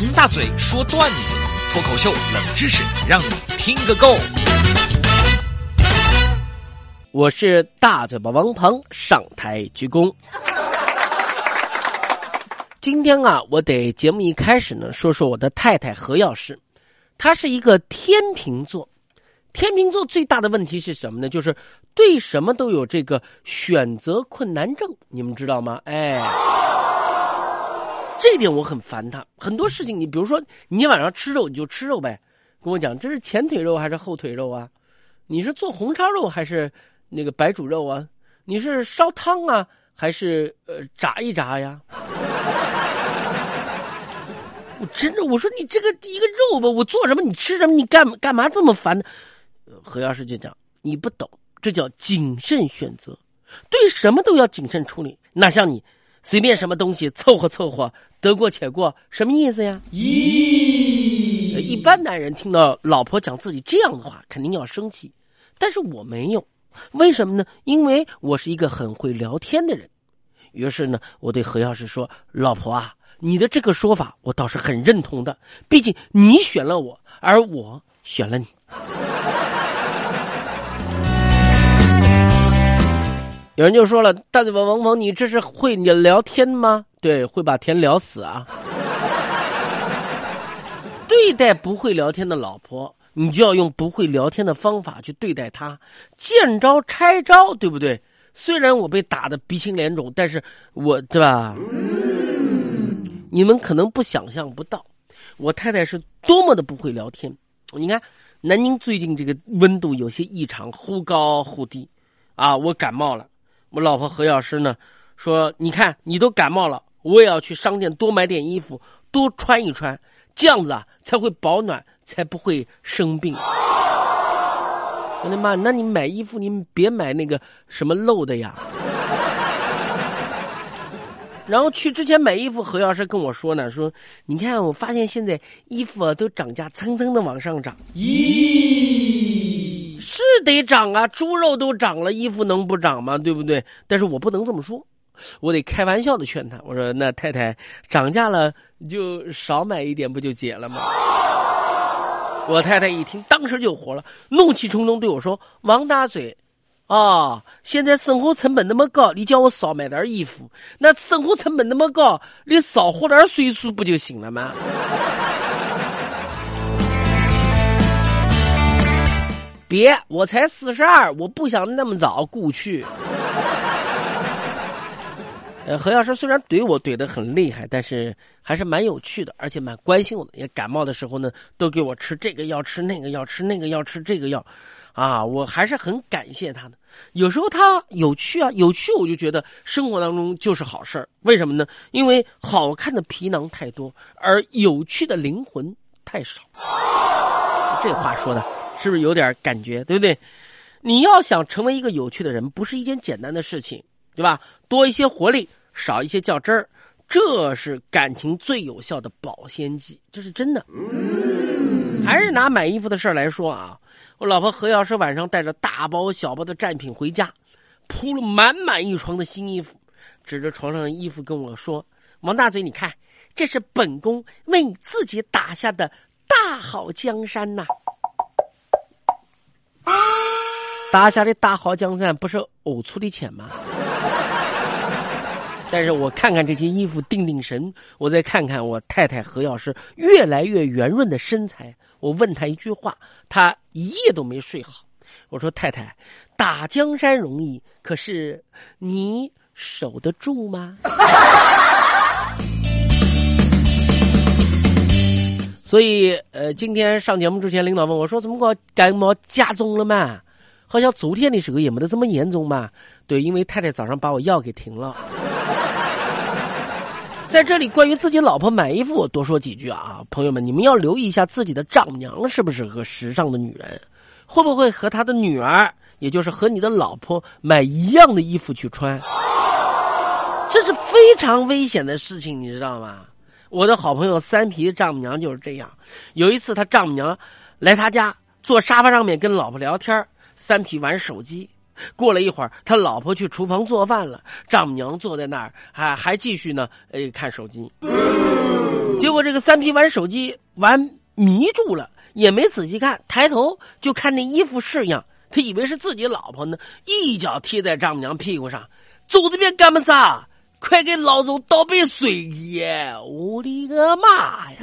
王大嘴说段子，脱口秀冷知识，让你听个够。我是大嘴巴王鹏，上台鞠躬。今天啊，我得节目一开始呢，说说我的太太何药师，她是一个天秤座。天秤座最大的问题是什么呢？就是对什么都有这个选择困难症，你们知道吗？哎，这点我很烦他。很多事情，你比如说，你晚上吃肉，你就吃肉呗。跟我讲，这是前腿肉还是后腿肉啊？你是做红烧肉还是那个白煮肉啊？你是烧汤啊，还是呃炸一炸呀？我真的，我说你这个一个肉吧，我做什么你吃什么，你干干嘛这么烦呢？何药师就讲你不懂，这叫谨慎选择，对什么都要谨慎处理。哪像你随便什么东西凑合凑合，得过且过，什么意思呀？咦，一般男人听到老婆讲自己这样的话，肯定要生气，但是我没有，为什么呢？因为我是一个很会聊天的人。于是呢，我对何药师说：“老婆啊，你的这个说法我倒是很认同的，毕竟你选了我，而我选了你。”有人就说了：“大嘴巴王鹏，你这是会你聊天吗？对，会把天聊死啊！对待不会聊天的老婆，你就要用不会聊天的方法去对待她，见招拆招，对不对？虽然我被打的鼻青脸肿，但是我对吧？你们可能不想象不到，我太太是多么的不会聊天。你看，南京最近这个温度有些异常，忽高忽低，啊，我感冒了。”我老婆何药师呢，说：“你看，你都感冒了，我也要去商店多买点衣服，多穿一穿，这样子啊才会保暖，才不会生病。”我的妈！那你买衣服，你别买那个什么漏的呀。然后去之前买衣服，何药师跟我说呢，说：“你看，我发现现在衣服啊都涨价，蹭蹭的往上涨。”咦。得涨啊，猪肉都涨了，衣服能不涨吗？对不对？但是我不能这么说，我得开玩笑的劝他。我说：“那太太涨价了，就少买一点，不就解了吗？”我太太一听，当时就火了，怒气冲冲对我说：“王大嘴，啊，现在生活成本那么高，你叫我少买点衣服，那生活成本那么高，你少活点岁数不就行了吗？”别，我才四十二，我不想那么早故去。呃，何药师虽然怼我怼的很厉害，但是还是蛮有趣的，而且蛮关心我的。也感冒的时候呢，都给我吃这个药，吃那个药，吃那个药，吃这个药，啊，我还是很感谢他的。有时候他有趣啊，有趣，我就觉得生活当中就是好事。为什么呢？因为好看的皮囊太多，而有趣的灵魂太少。这话说的。是不是有点感觉，对不对？你要想成为一个有趣的人，不是一件简单的事情，对吧？多一些活力，少一些较真儿，这是感情最有效的保鲜剂，这是真的。还是拿买衣服的事儿来说啊，我老婆何药师晚上带着大包小包的战品回家，铺了满满一床的新衣服，指着床上的衣服跟我说：“王大嘴，你看，这是本宫为你自己打下的大好江山呐。”打下的大好江山不是呕出的钱吗？但是我看看这件衣服，定定神，我再看看我太太何药师越来越圆润的身材，我问她一句话，她一夜都没睡好。我说太太，打江山容易，可是你守得住吗？所以，呃，今天上节目之前，领导问我说：“怎么个感冒加重了嘛？好像昨天的时候也没得这么严重嘛？”对，因为太太早上把我药给停了。在这里，关于自己老婆买衣服，我多说几句啊，朋友们，你们要留意一下自己的丈母娘是不是个时尚的女人，会不会和她的女儿，也就是和你的老婆买一样的衣服去穿？这是非常危险的事情，你知道吗？我的好朋友三皮的丈母娘就是这样。有一次，他丈母娘来他家坐沙发上面跟老婆聊天，三皮玩手机。过了一会儿，他老婆去厨房做饭了，丈母娘坐在那儿，还还继续呢，呃，看手机。结果这个三皮玩手机玩迷住了，也没仔细看，抬头就看那衣服式样，他以为是自己老婆呢，一脚踢在丈母娘屁股上，走这边干么啥？快给老子倒杯水去！我的个妈呀！